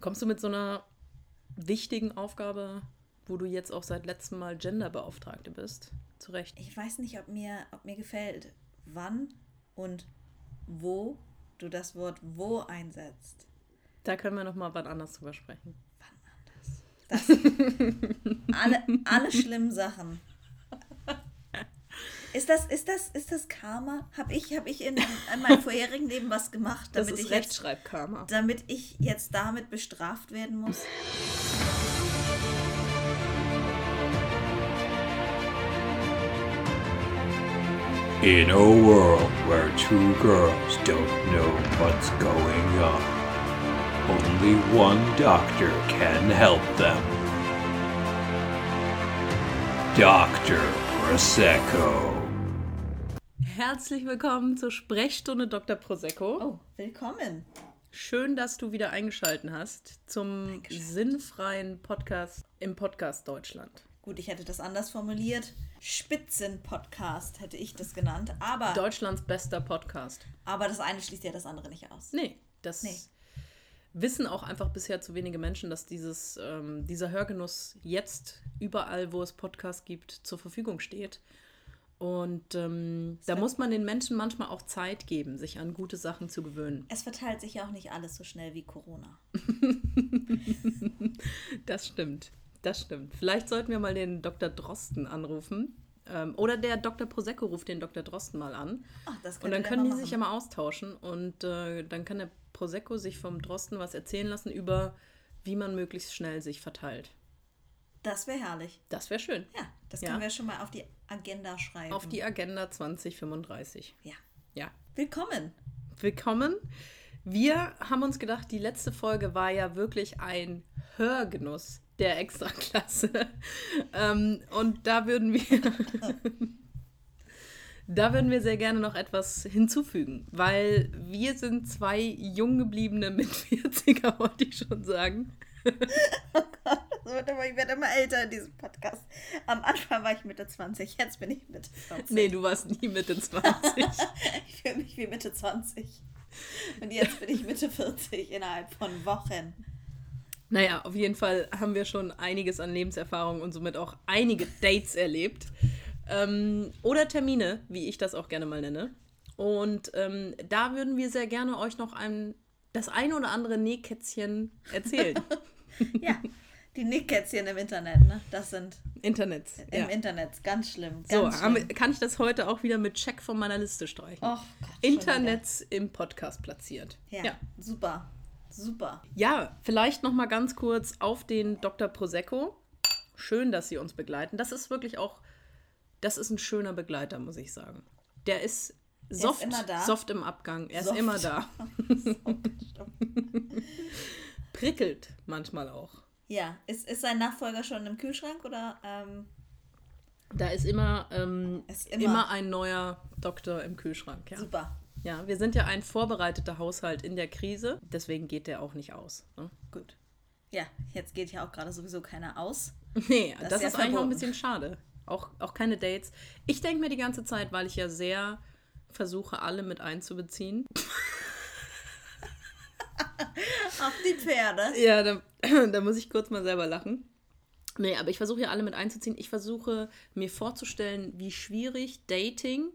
Kommst du mit so einer wichtigen Aufgabe, wo du jetzt auch seit letztem Mal Genderbeauftragte bist, zurecht? Ich weiß nicht, ob mir, ob mir gefällt, wann und wo du das Wort wo einsetzt. Da können wir noch mal wann anders drüber sprechen. Das, alle, alle schlimmen Sachen. Ist das, ist das, ist das Karma? Habe ich, hab ich in, in meinem vorherigen Leben was gemacht, Das damit ist ich jetzt, Rechtschreibkarma. damit ich jetzt damit bestraft werden muss? In a world where two girls don't know what's going on, only one doctor can help them. Dr. Prosecco. Herzlich willkommen zur Sprechstunde Dr. Prosecco. Oh, willkommen. Schön, dass du wieder eingeschaltet hast zum sinnfreien Podcast im Podcast Deutschland. Gut, ich hätte das anders formuliert. Spitzenpodcast hätte ich das genannt. Aber, Deutschlands bester Podcast. aber das eine schließt ja das andere nicht aus. Nee, das Nee. Wissen auch einfach bisher zu wenige Menschen, dass dieses, ähm, dieser Hörgenuss jetzt überall, wo es Podcasts gibt, zur Verfügung steht. Und ähm, da muss man den Menschen manchmal auch Zeit geben, sich an gute Sachen zu gewöhnen. Es verteilt sich ja auch nicht alles so schnell wie Corona. Das stimmt. Das stimmt. Vielleicht sollten wir mal den Dr. Drosten anrufen. Ähm, oder der Dr. Prosecco ruft den Dr. Drosten mal an. Ach, das Und dann können die machen. sich ja mal austauschen. Und äh, dann kann der Prosecco sich vom Drosten was erzählen lassen über, wie man möglichst schnell sich verteilt. Das wäre herrlich. Das wäre schön. Ja, das Ja. können wir schon mal auf die Agenda schreiben. Auf die Agenda 2035. Ja. Ja. Willkommen. Willkommen. Wir haben uns gedacht, die letzte Folge war ja wirklich ein Hörgenuss der Extraklasse. ähm, und da würden wir. Da würden wir sehr gerne noch etwas hinzufügen, weil wir sind zwei jung gebliebene mit 40er, wollte ich schon sagen. Wird immer, ich werde immer älter in diesem Podcast. Am Anfang war ich Mitte 20, jetzt bin ich Mitte 40. Nee, du warst nie Mitte 20. Ich fühle mich wie Mitte 20. Und jetzt bin ich Mitte 40 innerhalb von Wochen. Naja, auf jeden Fall haben wir schon einiges an Lebenserfahrung und somit auch einige Dates erlebt. Ähm, oder Termine, wie ich das auch gerne mal nenne. Und ähm, da würden wir sehr gerne euch noch ein, das ein oder andere Nähkätzchen erzählen. Ja, die Nickkätzchen im Internet, ne? Das sind Internet. im Ja. Internet ganz schlimm. So, Ganz wir- schlimm. kann ich das heute auch wieder mit Check von meiner Liste streichen. Och Gott, schon Internet im Podcast platziert. wieder. Ja, super. Super. Ja, vielleicht noch mal ganz kurz auf den Dr. Prosecco. Schön, dass Sie uns begleiten. Das ist wirklich auch, das ist ein schöner Begleiter, muss ich sagen. Der ist soft, da. soft im Abgang. Er Soft. ist immer da. Prickelt manchmal auch. ja, ist, ist sein Nachfolger schon im Kühlschrank oder? Ähm, Da ist immer, ähm, Ist immer. immer. ein neuer Doktor im Kühlschrank. Ja. Super. Ja, wir sind ja ein vorbereiteter Haushalt in der Krise. Deswegen geht der auch nicht aus. Ne? Gut. Ja, jetzt geht ja auch gerade sowieso keiner aus. Nee, Das das, ist ist eigentlich auch ein bisschen schade. Auch, auch keine Dates. Ich denke mir die ganze Zeit, weil ich ja sehr versuche, alle mit einzubeziehen. Auf die Pferde. Ja, da, da muss ich kurz mal selber lachen. Nee, aber ich versuche ja alle mit einzuziehen. Ich versuche mir vorzustellen, wie schwierig Dating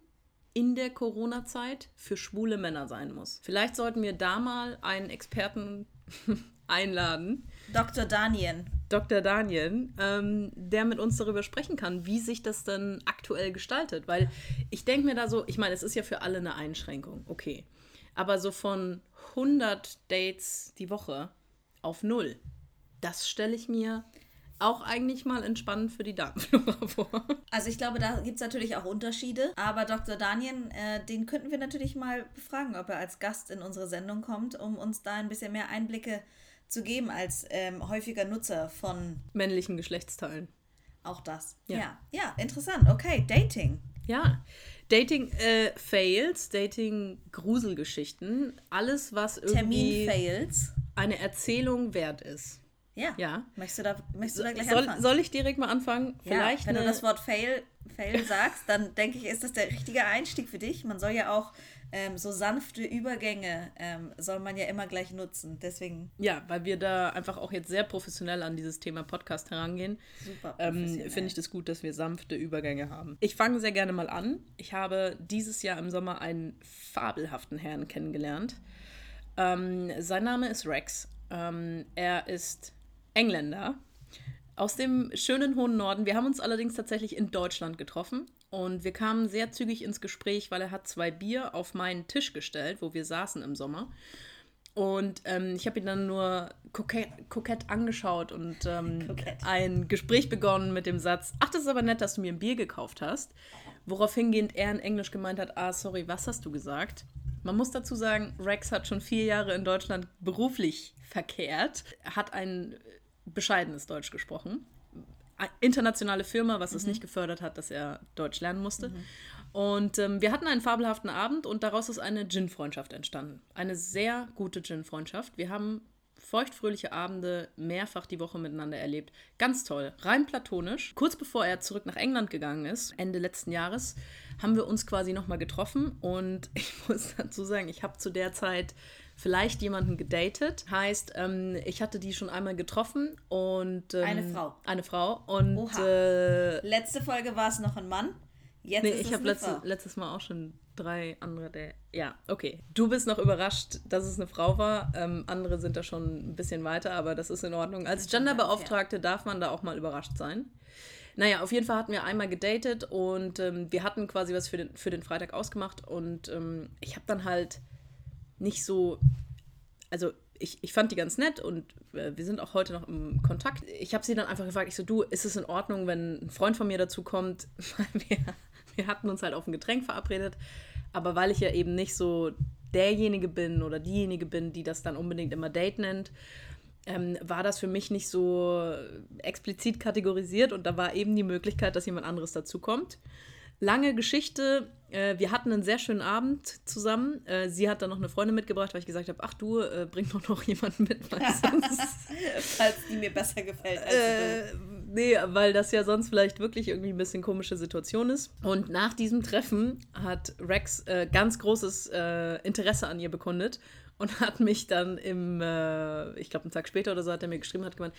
in der Corona-Zeit für schwule Männer sein muss. Vielleicht sollten wir da mal einen Experten einladen, Dr. Daniel. Dr. Daniel, ähm, der mit uns darüber sprechen kann, wie sich das dann aktuell gestaltet. Weil ich denke mir da so, ich meine, es ist ja für alle eine Einschränkung, okay. Aber so von 100 Dates die Woche auf null, das stelle ich mir auch eigentlich mal entspannend für die Damenflora vor. Also ich glaube, da gibt es natürlich auch Unterschiede. Aber Dr. Daniel, äh, den könnten wir natürlich mal befragen, ob er als Gast in unsere Sendung kommt, um uns da ein bisschen mehr Einblicke zu geben als ähm, häufiger Nutzer von Männlichen Geschlechtsteilen. auch das. Ja. Ja, ja, interessant. Okay, Dating. Ja, Dating-Fails, Dating-Gruselgeschichten, alles, was irgendwie Termin-Fails. eine Erzählung wert ist. Ja. Ja. Möchtest du da, möchtest du da gleich Soll, anfangen? soll ich direkt mal anfangen? ja, Vielleicht wenn eine, du das Wort Fail, Fail sagst, dann denke ich, ist das der richtige Einstieg für dich. Man soll ja auch ähm, so sanfte Übergänge ähm, soll man ja immer gleich nutzen. Deswegen. Ja, weil wir da einfach auch jetzt sehr professionell an dieses Thema Podcast herangehen. Super Ähm. Finde ich das gut, dass wir sanfte Übergänge haben. Ich fange sehr gerne mal an. Ich habe dieses Jahr im Sommer einen fabelhaften Herrn kennengelernt. Ähm, sein Name ist Rex. Ähm, er ist Engländer aus dem schönen hohen Norden. Wir haben uns allerdings tatsächlich in Deutschland getroffen und wir kamen sehr zügig ins Gespräch, weil er hat zwei Bier auf meinen Tisch gestellt, wo wir saßen im Sommer. Und ähm, ich habe ihn dann nur kokett, kokett angeschaut und ähm, Kokett. ein Gespräch begonnen mit dem Satz, ach, das ist aber nett, dass du mir ein Bier gekauft hast. Worauf hingehend er in Englisch gemeint hat, ah, sorry, was hast du gesagt? Man muss dazu sagen, Rex hat schon vier Jahre in Deutschland beruflich verkehrt, hat ein bescheidenes Deutsch gesprochen. Internationale Firma, was es nicht gefördert hat, dass er Deutsch lernen musste. Und ähm, wir hatten einen fabelhaften Abend und daraus ist eine Gin-Freundschaft entstanden. Eine sehr gute Gin-Freundschaft. Wir haben feuchtfröhliche Abende mehrfach die Woche miteinander erlebt. Ganz toll, rein platonisch. Kurz bevor er zurück nach England gegangen ist, Ende letzten Jahres, haben wir uns quasi nochmal getroffen und ich muss dazu sagen, ich habe zu der Zeit vielleicht jemanden gedatet. Heißt, ähm, ich hatte die schon einmal getroffen und ähm, Eine Frau. Eine Frau und Oha. äh, Letzte Folge war es noch ein Mann. Jetzt Nee, ist ich habe letzte, letztes Mal auch schon drei andere. Der, ja, okay. Du bist noch überrascht, dass es eine Frau war. Ähm, andere sind da schon ein bisschen weiter, aber das ist in Ordnung. Als Genderbeauftragte darf man da auch mal überrascht sein. Naja, auf jeden Fall hatten wir einmal gedatet und ähm, wir hatten quasi was für den, für den Freitag ausgemacht und ähm, ich habe dann halt nicht so, also ich, ich fand die ganz nett und äh, wir sind auch heute noch im Kontakt. Ich habe sie dann einfach gefragt, ich so, du, ist es in Ordnung, wenn ein Freund von mir dazu kommt? Wir, wir hatten uns halt auf ein Getränk verabredet, aber weil ich ja eben nicht so derjenige bin oder diejenige bin, die das dann unbedingt immer Date nennt, ähm, war das für mich nicht so explizit kategorisiert und da war eben die Möglichkeit, dass jemand anderes dazukommt. Lange Geschichte. Äh, wir hatten einen sehr schönen Abend zusammen. Äh, sie hat dann noch eine Freundin mitgebracht, weil ich gesagt habe, ach du, äh, bring doch noch jemanden mit, weil Falls die mir besser gefällt als äh, nee, weil das ja sonst vielleicht wirklich irgendwie ein bisschen komische Situation ist. Und nach diesem Treffen hat Rex äh, ganz großes äh, Interesse an ihr bekundet und hat mich dann im, äh, ich glaube, einen Tag später oder so hat er mir geschrieben, hat gemeint,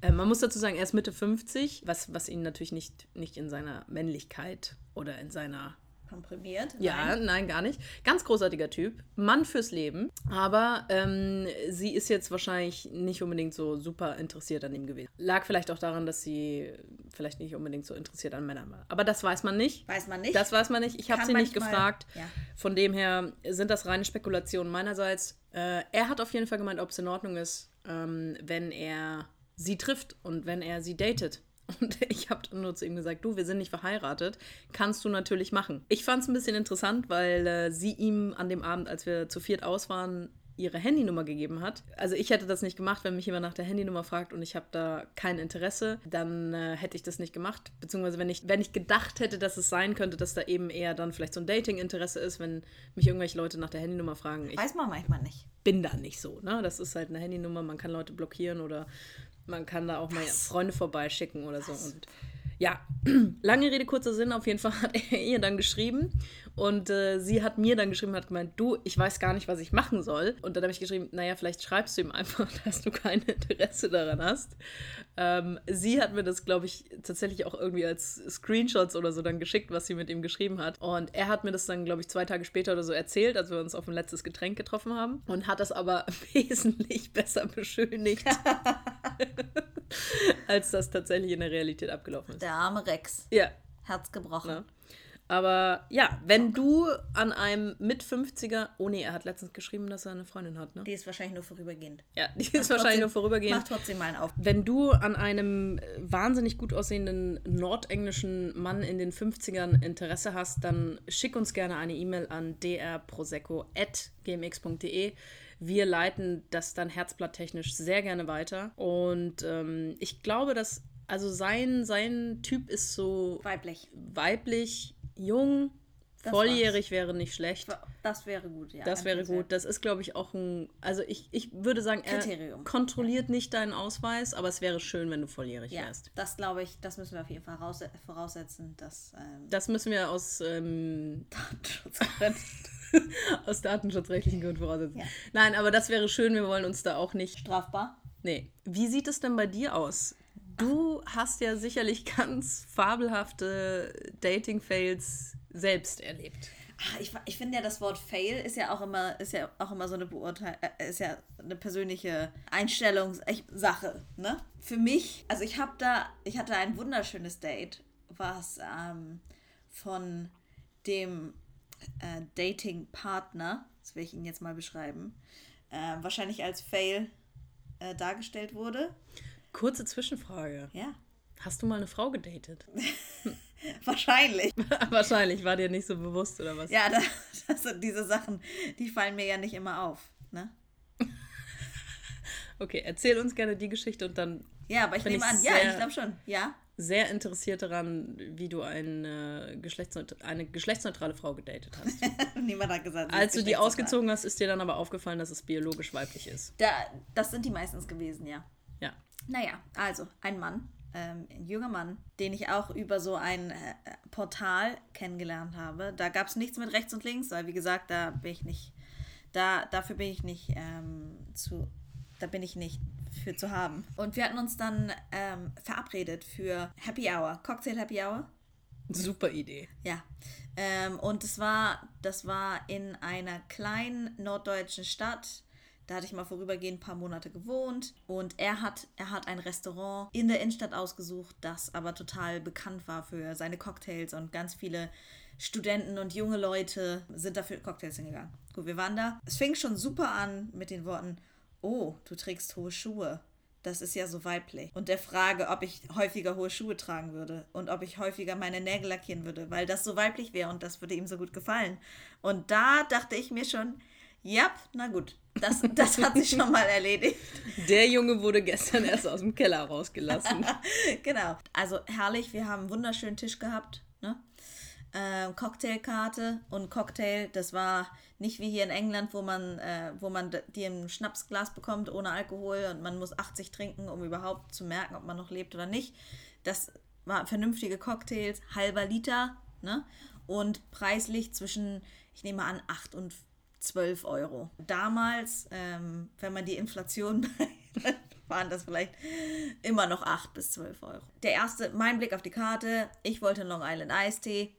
äh, man muss dazu sagen, er ist Mitte 50, was, was ihn natürlich nicht, nicht in seiner Männlichkeit oder in seiner. Komprimiert? ja, Nein. nein. gar nicht. Ganz großartiger Typ. Mann fürs Leben. Aber ähm, sie ist jetzt wahrscheinlich nicht unbedingt so super interessiert an ihm gewesen. Lag vielleicht auch daran, dass sie vielleicht nicht unbedingt so interessiert an Männern war. Aber das weiß man nicht. Weiß man nicht. Das weiß man nicht. Ich habe sie nicht gefragt. ja. Von dem her sind das reine Spekulationen meinerseits. Äh, er hat auf jeden Fall gemeint, ob es in Ordnung ist, ähm, wenn er sie trifft und wenn er sie datet. Und ich habe dann nur zu ihm gesagt, du, wir sind nicht verheiratet, kannst du natürlich machen. Ich fand es ein bisschen interessant, weil äh, sie ihm an dem Abend, als wir zu viert aus waren, ihre Handynummer gegeben hat. Also ich hätte das nicht gemacht, wenn mich jemand nach der Handynummer fragt und ich habe da kein Interesse, dann äh, hätte ich das nicht gemacht. Beziehungsweise wenn ich, wenn ich gedacht hätte, dass es sein könnte, dass da eben eher dann vielleicht so ein Dating-Interesse ist, wenn mich irgendwelche Leute nach der Handynummer fragen. Ich Weiß man manchmal nicht. bin da nicht so. Ne? Das ist halt eine Handynummer, man kann Leute blockieren oder man kann da auch mal Freunde vorbeischicken oder so. Und ja, lange Rede, kurzer Sinn, auf jeden Fall hat er ihr dann geschrieben und äh, sie hat mir dann geschrieben, hat gemeint, du, ich weiß gar nicht, was ich machen soll. Und dann habe ich geschrieben, naja, vielleicht schreibst du ihm einfach, dass du kein Interesse daran hast. Ähm, sie hat mir das, glaube ich, tatsächlich auch irgendwie als Screenshots oder so dann geschickt, was sie mit ihm geschrieben hat. Und er hat mir das dann, glaube ich, zwei Tage später oder so erzählt, als wir uns auf ein letztes Getränk getroffen haben. Und hat das aber wesentlich besser beschönigt, als das tatsächlich in der Realität abgelaufen ist. Der arme Rex. Ja, Herz gebrochen. Ne? Aber ja, wenn du an einem mit 50er, oh nee, er hat letztens geschrieben, dass er eine Freundin hat, ne? Die ist wahrscheinlich nur vorübergehend. Ja, die ist wahrscheinlich nur vorübergehend. Mach trotzdem mal einen auf. Wenn du an einem äh, wahnsinnig gut aussehenden nordenglischen Mann in den 50ern Interesse hast, dann schick uns gerne eine E-Mail an drprosecco.gmx.de. Wir leiten das dann herzblatttechnisch sehr gerne weiter. Und ähm, ich glaube, dass, also sein, sein Typ ist so Weiblich. weiblich, jung, Das volljährig wäre nicht schlecht. Das wäre gut, ja. Das wäre gut. Das ist, glaube ich, auch ein. Also ich, ich würde sagen, er Kriterium. kontrolliert nicht deinen Ausweis, aber es wäre schön, wenn du volljährig Ja, wärst. das glaube ich, das müssen wir auf jeden Fall raus, voraussetzen, dass ähm, Das müssen wir aus ähm, Datenschutzgründen. Aus datenschutzrechtlichen Gründen voraussetzen. Ja. Nein, aber das wäre schön, wir wollen uns da auch nicht. Strafbar? Nee. Wie sieht es denn bei dir aus? Du hast ja sicherlich ganz fabelhafte Dating-Fails selbst erlebt. Ah, Ich, ich finde ja, das Wort Fail ist ja auch immer, ist ja auch immer so eine Beurteilung, äh, ist ja eine persönliche Einstellungssache, ne? Für mich, also ich habe da, ich hatte ein wunderschönes Date, was ähm, von dem äh, Dating-Partner, das will ich Ihnen jetzt mal beschreiben, äh, wahrscheinlich als Fail äh, dargestellt wurde. Kurze Zwischenfrage. Ja, Hast du mal eine Frau gedatet? wahrscheinlich. Wahrscheinlich, war dir nicht so bewusst oder was? Ja, da, das sind diese Sachen, die fallen mir ja nicht immer auf, ne? Okay, erzähl uns gerne die Geschichte und dann Ja, aber ich nehme an, ja, ich glaube schon. Ja. Sehr interessiert daran, wie du eine, Geschlechtsneut eine geschlechtsneutrale Frau gedatet hast. Niemand hat gesagt. Als du die ausgezogen hast, ist dir dann aber aufgefallen, dass es biologisch weiblich ist. Da, das sind die meistens gewesen, ja. Ja. Naja, also ein Mann, ähm, ein junger Mann, den ich auch über so ein äh, Portal kennengelernt habe. Da gab es nichts mit rechts und links, weil wie gesagt, da bin ich nicht, da, dafür bin ich nicht ähm, zu, da bin ich nicht für zu haben. Und wir hatten uns dann ähm, verabredet für Happy Hour, Cocktail Happy Hour. Super Idee. Ja. Ähm, und es war, das war in einer kleinen norddeutschen Stadt. Da hatte ich mal vorübergehend ein paar Monate gewohnt. Und er hat, er hat ein Restaurant in der Innenstadt ausgesucht, das aber total bekannt war für seine Cocktails. Und ganz viele Studenten und junge Leute sind dafür Cocktails hingegangen. Gut, wir waren da. Es fing schon super an mit den Worten, oh, du trägst hohe Schuhe. Das ist ja so weiblich. Und der Frage, ob ich häufiger hohe Schuhe tragen würde und ob ich häufiger meine Nägel lackieren würde, weil das so weiblich wäre und das würde ihm so gut gefallen. Und da dachte ich mir schon, ja, na gut, das, das hat sich schon mal erledigt. Der Junge wurde gestern erst aus dem Keller rausgelassen. genau. Also herrlich, wir haben einen wunderschönen Tisch gehabt. Ne? Ähm, Cocktailkarte und Cocktail, das war nicht wie hier in England, wo man, äh, wo man d- dir ein Schnapsglas bekommt ohne Alkohol und man muss 80 trinken, um überhaupt zu merken, ob man noch lebt oder nicht. Das waren vernünftige Cocktails, halber Liter, ne? Und preislich zwischen, ich nehme an, 8 und 12 Euro. Damals, ähm, wenn man die Inflation waren das vielleicht immer noch 8 bis 12 Euro. Der erste, mein Blick auf die Karte, ich wollte Long Island Eistee.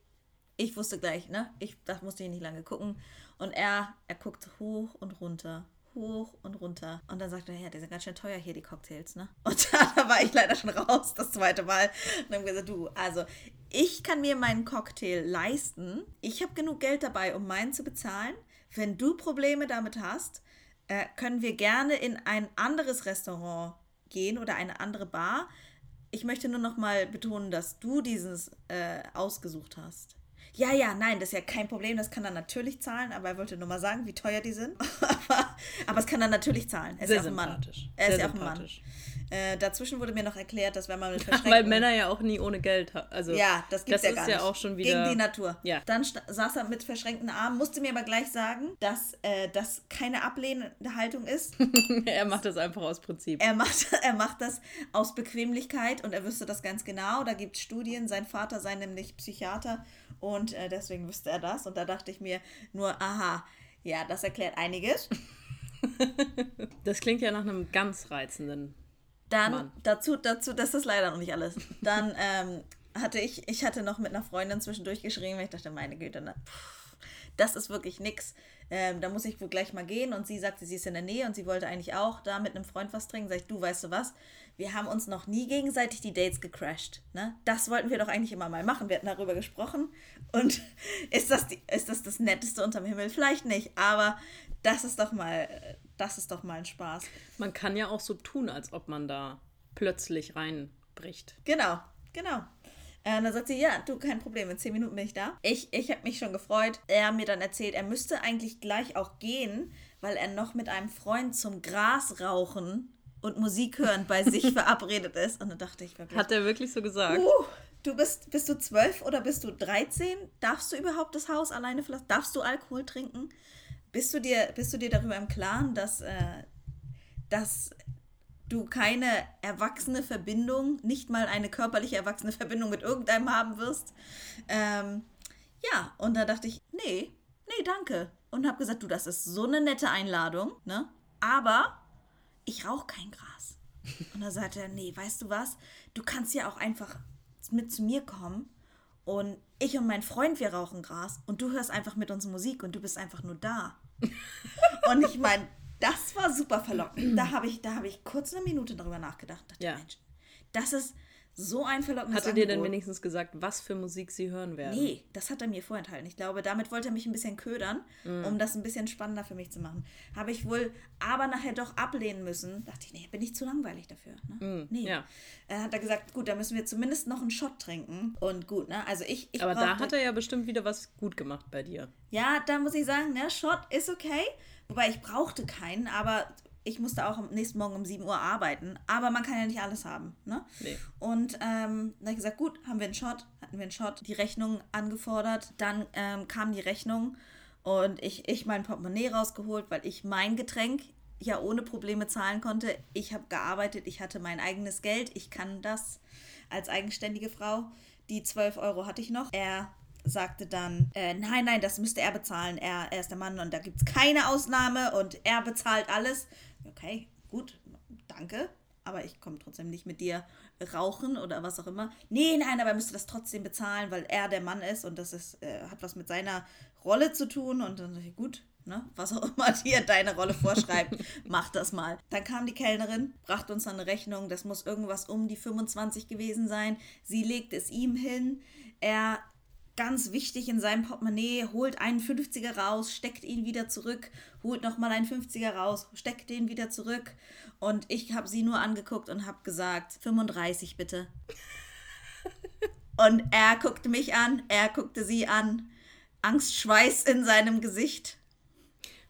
Ich wusste gleich, ne? Ich, das musste ich nicht lange gucken. Und er, er guckt hoch und runter, hoch und runter. Und dann sagt er, ja, die sind ganz schön teuer hier, die Cocktails, ne? Und da war ich leider schon raus, das zweite Mal. Und dann gesagt, du, also, ich kann mir meinen Cocktail leisten. Ich habe genug Geld dabei, um meinen zu bezahlen. Wenn du Probleme damit hast, äh, können wir gerne in ein anderes Restaurant gehen oder eine andere Bar. Ich möchte nur noch mal betonen, dass du dieses äh, ausgesucht hast. Ja, ja, nein, das ist ja kein Problem, das kann er natürlich zahlen, aber er wollte nur mal sagen, wie teuer die sind. aber, aber es kann er natürlich zahlen. Er ist Sehr ja auch ein Mann. Er ist ja auch ein Mann. Äh, dazwischen wurde mir noch erklärt, dass wenn man mit Weil verschränkten... Männer ja auch nie ohne Geld haben. Also, Ja, das gibt's ja ist gar ja nicht. auch schon wieder. Gegen die Natur. Ja. Dann saß er mit verschränkten Armen, musste mir aber gleich sagen, dass äh, das keine ablehnende Haltung ist. er macht das einfach aus Prinzip. Er macht, er macht das aus Bequemlichkeit und er wüsste das ganz genau. Da gibt es Studien, sein Vater sei nämlich Psychiater und äh, deswegen wüsste er das. Und da dachte ich mir nur, aha, ja, das erklärt einiges. Das klingt ja nach einem ganz reizenden. Dann Mann. dazu, dazu, das ist leider noch nicht alles. Dann ähm, hatte ich, ich hatte noch mit einer Freundin zwischendurch geschrieben, weil ich dachte, meine Güte, na, pff, das ist wirklich nix. Ähm, da muss ich wohl gleich mal gehen. Und sie sagte, sie ist in der Nähe und sie wollte eigentlich auch da mit einem Freund was trinken. Sag ich, du, weißt du was? Wir haben uns noch nie gegenseitig die Dates gecrashed. Ne? Das wollten wir doch eigentlich immer mal machen. Wir hatten darüber gesprochen. Und ist das, die, ist das das Netteste unterm Himmel? Vielleicht nicht, aber das ist doch mal, das ist doch mal ein Spaß. Man kann ja auch so tun, als ob man da plötzlich reinbricht. Genau, genau. Äh, dann sagt sie, ja, du, kein Problem, in zehn Minuten bin ich da. Ich, ich habe mich schon gefreut. Er hat mir dann erzählt, er müsste eigentlich gleich auch gehen, weil er noch mit einem Freund zum Gras rauchen und Musik hören bei sich verabredet ist. Und dann dachte ich wirklich, Hat er wirklich so gesagt? uh, du bist, bist du zwölf oder bist du 13? Darfst du überhaupt das Haus alleine verlassen? Darfst du Alkohol trinken? Bist du dir, bist du dir darüber im Klaren, dass, äh, dass du keine erwachsene Verbindung, nicht mal eine körperliche erwachsene Verbindung mit irgendeinem haben wirst. Ähm, ja, und da dachte ich, nee, nee, danke. Und habe gesagt, du, das ist so eine nette Einladung, ne? Aber ich rauche kein Gras. Und da sagte er, nee, weißt du was? Du kannst ja auch einfach mit zu mir kommen und ich und mein Freund, wir rauchen Gras und du hörst einfach mit uns Musik und du bist einfach nur da. und ich meine, das war super verlockend. Da habe ich, hab ich kurz eine Minute darüber nachgedacht. Dachte, Ja. Mensch, das ist so ein verlockendes Hat er dir denn wenigstens gesagt, was für Musik sie hören werden? Nee, das hat er mir vorenthalten. Ich glaube, damit wollte er mich ein bisschen ködern, Mhm. um das ein bisschen spannender für mich zu machen. Habe ich wohl aber nachher doch ablehnen müssen. Dachte ich, nee, bin ich zu langweilig dafür. Ne? nee. Mhm. ja. Äh, hat er gesagt, gut, da müssen wir zumindest noch einen Shot trinken. Und gut, ne? Also ich, ich Aber da hat er ja bestimmt wieder was gut gemacht bei dir. ja, da muss ich sagen, ne, Shot ist okay. Wobei ich brauchte keinen, aber ich musste auch am nächsten Morgen um 7 Uhr arbeiten. Aber man kann ja nicht alles haben. Ne? Nee. Und ähm, dann habe ich gesagt, gut, haben wir einen Shot, hatten wir einen Shot, die Rechnung angefordert. Dann ähm, kam die Rechnung und ich, ich mein Portemonnaie rausgeholt, weil ich mein Getränk ja ohne Probleme zahlen konnte. Ich habe gearbeitet, ich hatte mein eigenes Geld, ich kann das als eigenständige Frau. Die 12 Euro hatte ich noch. Er sagte dann, äh, nein, nein, das müsste er bezahlen. Er, er ist der Mann und da gibt es keine Ausnahme und er bezahlt alles. Okay, gut, danke. Aber ich komme trotzdem nicht mit dir rauchen oder was auch immer. Nee, nein, aber er müsste das trotzdem bezahlen, weil er der Mann ist und das ist, äh, hat was mit seiner Rolle zu tun. Und dann dachte ich, gut, ne, was auch immer dir deine Rolle vorschreibt, mach das mal. Dann kam die Kellnerin, brachte uns dann eine Rechnung, das muss irgendwas um die 25 gewesen sein. Sie legt es ihm hin. Er ganz wichtig in seinem Portemonnaie, holt einen 50er raus, steckt ihn wieder zurück, holt nochmal einen 50er raus, steckt den wieder zurück. Und ich habe sie nur angeguckt und habe gesagt, 35 bitte. und er guckte mich an, er guckte sie an, Angstschweiß in seinem Gesicht.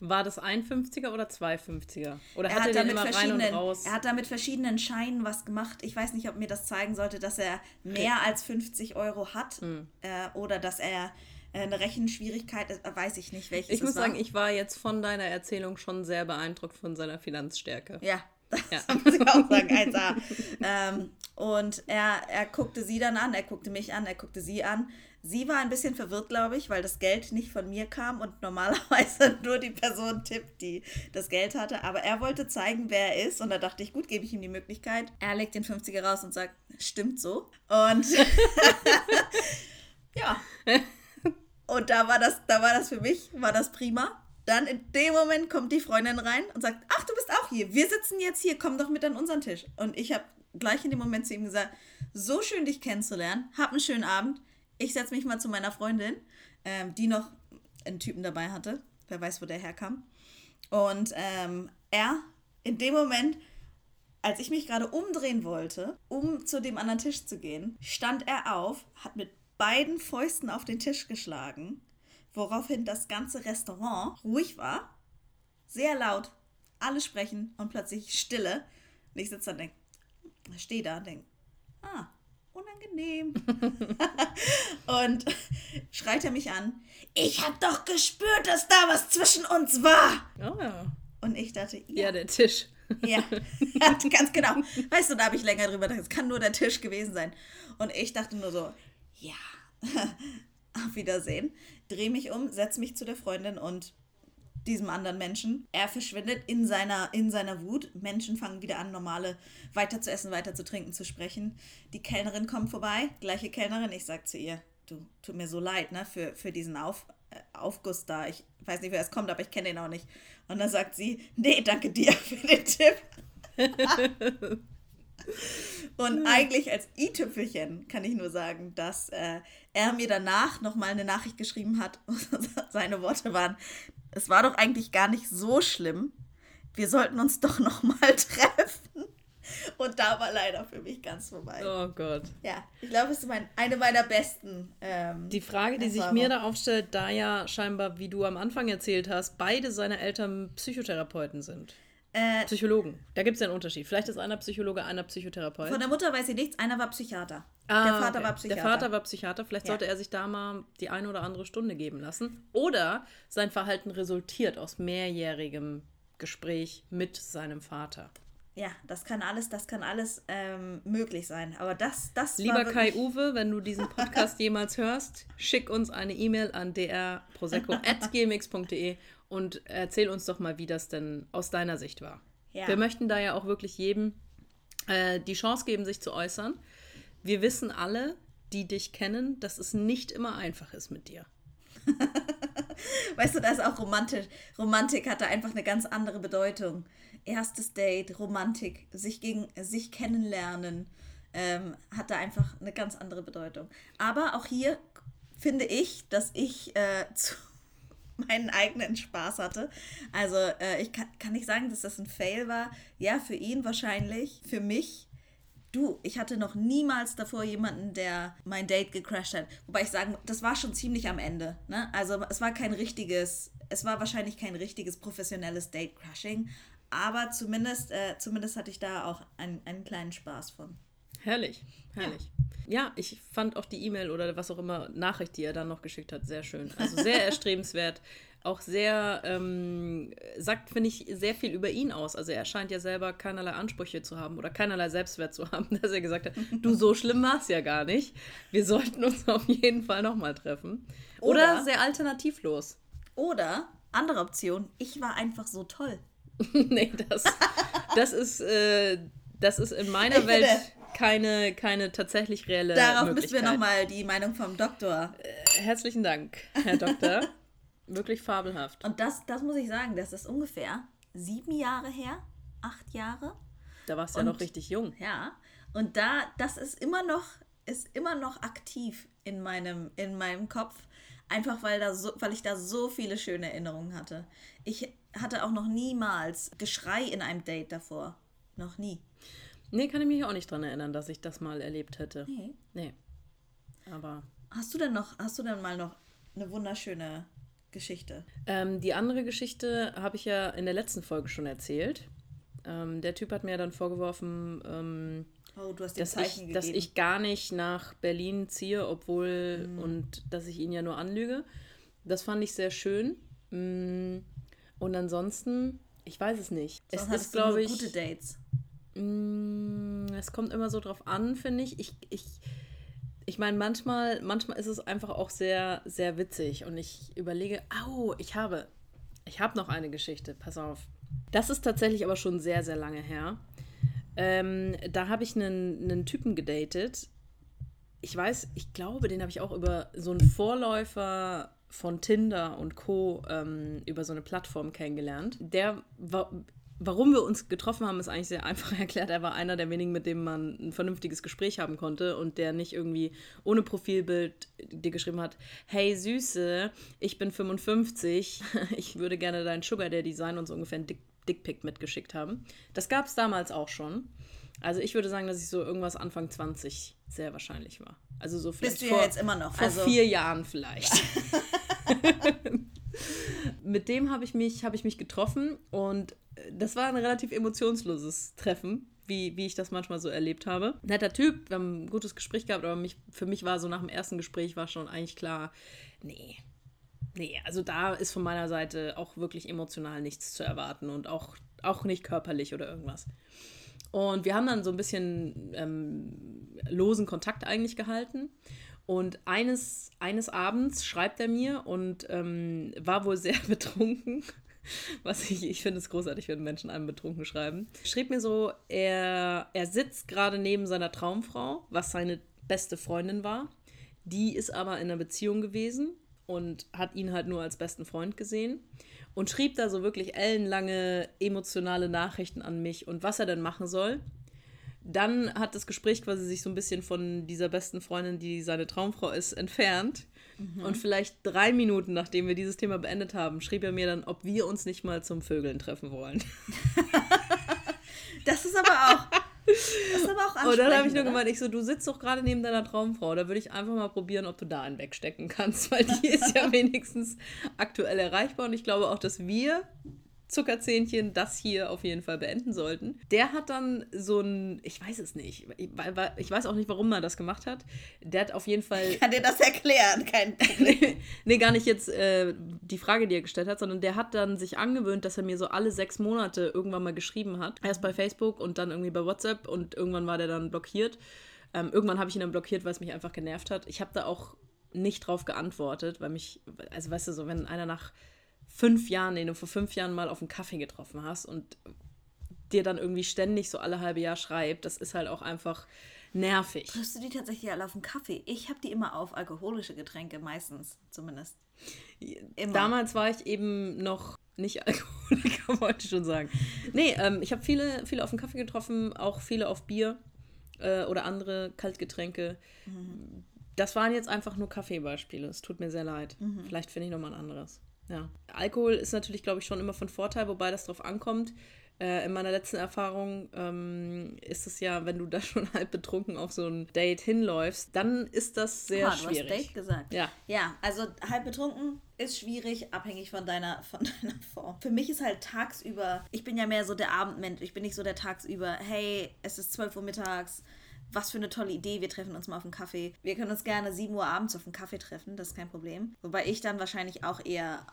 War das ein 50er oder zwei 50er? Oder Er hat hat, er da den mit immer rein und verschiedenen, raus? er hat da mit verschiedenen Scheinen was gemacht. Ich weiß nicht, ob mir das zeigen sollte, dass er mehr als 50 Euro hat Hm. äh, oder dass er äh, eine Rechenschwierigkeit ist. Äh, Weiß ich nicht, welches Ich muss sagen, ich war jetzt von deiner Erzählung schon sehr beeindruckt von seiner Finanzstärke. Ja, das Ja. muss ich auch sagen, 1A. ähm, und er, er guckte sie dann an, er guckte mich an, er guckte sie an. Sie war ein bisschen verwirrt, glaube ich, weil das Geld nicht von mir kam und normalerweise nur die Person tippt, die das Geld hatte. Aber er wollte zeigen, wer er ist. Und da dachte ich, gut, gebe ich ihm die Möglichkeit. Er legt den 50er raus und sagt, stimmt so. Und ja. Und da war das, da war das für mich, war das prima. Dann in dem Moment kommt die Freundin rein und sagt, ach, du bist auch hier. Wir sitzen jetzt hier, komm doch mit an unseren Tisch. Und ich habe gleich in dem Moment zu ihm gesagt, so schön dich kennenzulernen, hab einen schönen Abend. Ich setze mich mal zu meiner Freundin, ähm, die noch einen Typen dabei hatte. Wer weiß, wo der herkam. Und ähm, er, in dem Moment, als ich mich gerade umdrehen wollte, um zu dem anderen Tisch zu gehen, stand er auf, hat mit beiden Fäusten auf den Tisch geschlagen, woraufhin das ganze Restaurant ruhig war, sehr laut, alle sprechen und plötzlich Stille. Und ich sitze da und denke, stehe da und denke, ah, unangenehm. und schreit er mich an, ich habe doch gespürt, dass da was zwischen uns war. Oh. Und ich dachte, ja, ja, der Tisch. ja, ja, ganz genau. Weißt du, da habe ich länger drüber gedacht. Es kann nur der Tisch gewesen sein. Und ich dachte nur so, ja, auf Wiedersehen. Dreh mich um, setz mich zu der Freundin und diesem anderen Menschen. Er verschwindet in seiner, in seiner Wut. Menschen fangen wieder an, normale weiter zu essen, weiter zu trinken, zu sprechen. Die Kellnerin kommt vorbei, gleiche Kellnerin. Ich sag zu ihr, du, tut mir so leid, ne, für, für diesen Auf, äh, Aufguss da. Ich weiß nicht, wer es kommt, aber ich kenne ihn auch nicht. Und dann sagt sie, nee, danke dir für den Tipp. Und eigentlich als i-Tüpfelchen kann ich nur sagen, dass äh, er mir danach nochmal eine Nachricht geschrieben hat. Seine Worte waren, es war doch eigentlich gar nicht so schlimm. Wir sollten uns doch nochmal treffen. Und da war leider für mich ganz vorbei. Oh Gott. Ja, ich glaube, es ist mein, eine meiner besten. Ähm, Die Frage, die sich mir da aufstellt, da ja scheinbar, wie du am Anfang erzählt hast, beide seine Eltern Psychotherapeuten sind. Äh, Psychologen. Da gibt es ja einen Unterschied. Vielleicht ist einer Psychologe, einer Psychotherapeut. von der Mutter weiß ich nichts, einer war Psychiater. Ah, der Vater okay. war Psychiater. Der Vater war Psychiater. Vielleicht Ja. sollte er sich da mal die eine oder andere Stunde geben lassen. Oder sein Verhalten resultiert aus mehrjährigem Gespräch mit seinem Vater. ja, das kann alles, das kann alles ähm, möglich sein. Aber das, das Lieber Kai Uwe, wenn du diesen Podcast jemals hörst, schick uns eine E-Mail an drprosecco.gmx.de und erzähl uns doch mal, wie das denn aus deiner Sicht war. Ja. Wir möchten da ja auch wirklich jedem äh, die Chance geben, sich zu äußern. Wir wissen alle, die dich kennen, dass es nicht immer einfach ist mit dir. Weißt du, da ist auch romantisch. Romantik hatte einfach eine ganz andere Bedeutung. Erstes Date, Romantik, sich gegen sich kennenlernen, ähm, hatte einfach eine ganz andere Bedeutung. Aber auch hier finde ich, dass ich äh, zu meinen eigenen Spaß hatte. Also äh, ich kann, kann nicht sagen, dass das ein Fail war. Ja, für ihn wahrscheinlich. Für mich Du, ich hatte noch niemals davor jemanden, der mein Date gecrashed hat. Wobei ich sagen, das war schon ziemlich am Ende. Ne? Also es war kein richtiges, es war wahrscheinlich kein richtiges professionelles Date-Crashing. Aber zumindest, äh, zumindest hatte ich da auch einen, einen kleinen Spaß von. Herrlich, herrlich. Ja. ich fand auch die E-Mail oder was auch immer Nachricht, die er dann noch geschickt hat, sehr schön. Also sehr erstrebenswert. Auch sehr, ähm, sagt, finde ich, sehr viel über ihn aus. Also er scheint ja selber keinerlei Ansprüche zu haben oder keinerlei Selbstwert zu haben, dass er gesagt hat, du, so schlimm war es ja gar nicht. Wir sollten uns auf jeden Fall nochmal treffen. Oder, Oder- sehr alternativlos. Oder, andere Option, ich war einfach so toll. nee, das, das ist, äh, das ist in meiner Ich Welt finde- keine, keine tatsächlich reelle Darauf müssen wir nochmal die Meinung vom Doktor. Herzlichen Dank, Herr Doktor. Wirklich fabelhaft. Und das, das muss ich sagen, das ist ungefähr sieben Jahre her, acht Jahre. Da warst du ja noch richtig jung. Ja, und da, das ist immer noch, ist immer noch aktiv in meinem, in meinem Kopf. Einfach weil, da so, weil ich da so viele schöne Erinnerungen hatte. Ich hatte auch noch niemals Geschrei in einem Date davor. Noch nie. Nee, kann ich mich auch nicht dran erinnern, dass ich das mal erlebt hätte. Nee. Nee. Aber Hast du denn noch, hast du denn mal noch eine wunderschöne Geschichte? ähm, die andere Geschichte habe ich ja in der letzten Folge schon erzählt. Ähm, der Typ hat mir dann vorgeworfen, ähm, Oh, dass, ich, dass ich gar nicht nach Berlin ziehe, obwohl und dass ich ihn ja nur anlüge. Das fand ich sehr schön. Mm, Und ansonsten, ich weiß es nicht. Sonst es ist, glaube ich, gute Dates. Mm, Es kommt immer so drauf an, finde ich. Ich, ich, ich meine, manchmal, manchmal ist es einfach auch sehr, sehr witzig. Und ich überlege, au, ich habe, ich habe noch eine Geschichte, pass auf. Das ist tatsächlich aber schon sehr, sehr lange her. Ähm, da habe ich einen, einen Typen gedatet. Ich weiß, ich glaube, den habe ich auch über so einen Vorläufer von Tinder und Co. Ähm, über so eine Plattform kennengelernt. Der war. Warum wir uns getroffen haben, ist eigentlich sehr einfach erklärt. Er war einer der wenigen, mit dem man ein vernünftiges Gespräch haben konnte und der nicht irgendwie ohne Profilbild dir geschrieben hat: Hey Süße, ich bin 55, ich würde gerne dein Sugar Daddy sein und so ungefähr ein Dick Dickpick mitgeschickt haben. Das gab es damals auch schon. Also ich würde sagen, dass ich so irgendwas Anfang 20 sehr wahrscheinlich war. Also so vielleicht Bist du ja vor, jetzt immer noch. vor Also, vier Jahren vielleicht. Mit dem habe ich, mich- habe ich mich getroffen und äh, das war ein relativ emotionsloses Treffen, wie, wie ich das manchmal so erlebt habe. Netter Typ, wir haben ein gutes Gespräch gehabt, aber mich, für mich war so nach dem ersten Gespräch war schon eigentlich klar, nee, nee, also da ist von meiner Seite auch wirklich emotional nichts zu erwarten und auch, auch nicht körperlich oder irgendwas. Und wir haben dann so ein bisschen ähm, losen Kontakt eigentlich gehalten. Und eines, eines Abends schreibt er mir und ähm, war wohl sehr betrunken. Was ich, ich finde es großartig, wenn Menschen einem betrunken schreiben. Schrieb mir so, er, er sitzt gerade neben seiner Traumfrau, was seine beste Freundin war. Die ist aber in einer Beziehung gewesen und hat ihn halt nur als besten Freund gesehen. Und schrieb da so wirklich ellenlange emotionale Nachrichten an mich und was er denn machen soll. Dann hat das Gespräch quasi sich so ein bisschen von dieser besten Freundin, die seine Traumfrau ist, entfernt. Und vielleicht drei Minuten, nachdem wir dieses Thema beendet haben, schrieb er mir dann, ob wir uns nicht mal zum Vögeln treffen wollen. das ist aber auch. Das ist aber auch Und dann habe ich nur oder? gemeint, ich so, du sitzt doch gerade neben deiner Traumfrau, da würde ich einfach mal probieren, ob du da einen wegstecken kannst, weil die ist ja wenigstens aktuell erreichbar und ich glaube auch, dass wir Zuckerzähnchen das hier auf jeden Fall beenden sollten. Der hat dann so ein, ich weiß es nicht, ich, weiß auch nicht, warum er das gemacht hat. Der hat auf jeden Fall. Ich kann dir das erklären, kein nee, gar nicht jetzt äh, die Frage, die er gestellt hat, sondern der hat dann sich angewöhnt, dass er mir so alle sechs Monate irgendwann mal geschrieben hat. Erst bei Facebook und dann irgendwie bei WhatsApp und irgendwann war der dann blockiert. Ähm, irgendwann habe ich ihn dann blockiert, weil es mich einfach genervt hat. Ich habe da auch nicht drauf geantwortet, weil mich, also weißt du, so, wenn einer nach fünf Jahren, den du vor fünf Jahren mal auf einen Kaffee getroffen hast und dir dann irgendwie ständig so alle halbe Jahr schreibt, das ist halt auch einfach nervig. Triffst du die tatsächlich alle auf einen Kaffee? Ich habe die immer auf alkoholische Getränke, meistens zumindest. Immer. Damals war ich eben noch nicht Alkoholiker, wollte ich schon sagen. Nee, ähm, ich habe viele, viele auf den Kaffee getroffen, auch viele auf Bier äh, oder andere Kaltgetränke. Mhm. Das waren jetzt einfach nur Kaffeebeispiele. Es tut mir sehr leid. Mhm. Vielleicht finde ich nochmal ein anderes. Ja. Alkohol ist natürlich, glaube ich, schon immer von Vorteil, wobei das darauf ankommt. Äh, in meiner letzten Erfahrung ähm, ist es ja, wenn du da schon halb betrunken auf so ein Date hinläufst, dann ist das sehr ah, schwierig. Du hast Date gesagt. Ja. Ja, also halb betrunken ist schwierig, abhängig von deiner, von deiner Form. Für mich ist halt tagsüber, ich bin ja mehr so der Abendmensch, ich bin nicht so der tagsüber, hey, es ist 12 Uhr mittags, was für eine tolle Idee, wir treffen uns mal auf einen Kaffee. Wir können uns gerne 7 Uhr abends auf einen Kaffee treffen, das ist kein Problem. Wobei ich dann wahrscheinlich auch eher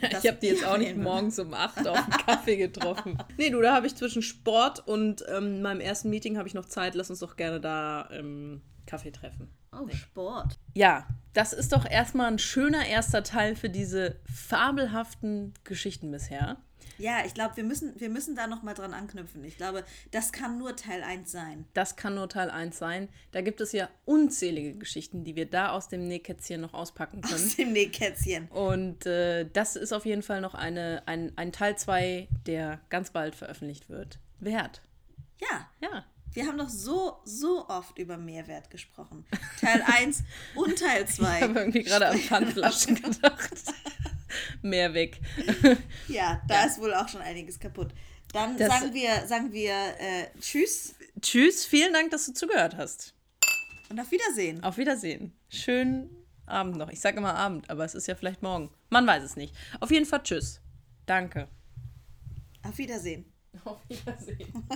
ich habe die jetzt auch nicht morgens um 8 auf einen Kaffee getroffen. nee, du, da habe ich zwischen Sport und ähm, meinem ersten Meeting habe ich noch Zeit. Lass uns doch gerne da ähm, Kaffee treffen. Oh. Sport. Ja, das ist doch erstmal ein schöner erster Teil für diese fabelhaften Geschichten bisher. Ja, ich glaube, wir müssen, wir müssen da nochmal dran anknüpfen. Ich glaube, das kann nur Teil 1 sein. Das kann nur Teil 1 sein. Da gibt es ja unzählige Geschichten, die wir da aus dem Nähkätzchen noch auspacken können. Aus dem Nähkätzchen. Und äh, das ist auf jeden Fall noch eine, ein, ein Teil 2, der ganz bald veröffentlicht wird. Wert. Ja. Ja. Wir haben doch so, so oft über Mehrwert gesprochen. Teil 1 und Teil 2. Ich habe irgendwie gerade an Pfandflaschen gedacht. mehr weg. ja, da ja. ist wohl auch schon einiges kaputt. Dann das, sagen wir, sagen wir äh, Tschüss. Tschüss, vielen Dank, dass du zugehört hast. Und auf Wiedersehen. Auf Wiedersehen. Schönen Abend noch. Ich sage immer Abend, aber es ist ja vielleicht morgen. Man weiß es nicht. Auf jeden Fall Tschüss. Danke. Auf Wiedersehen. Auf Wiedersehen.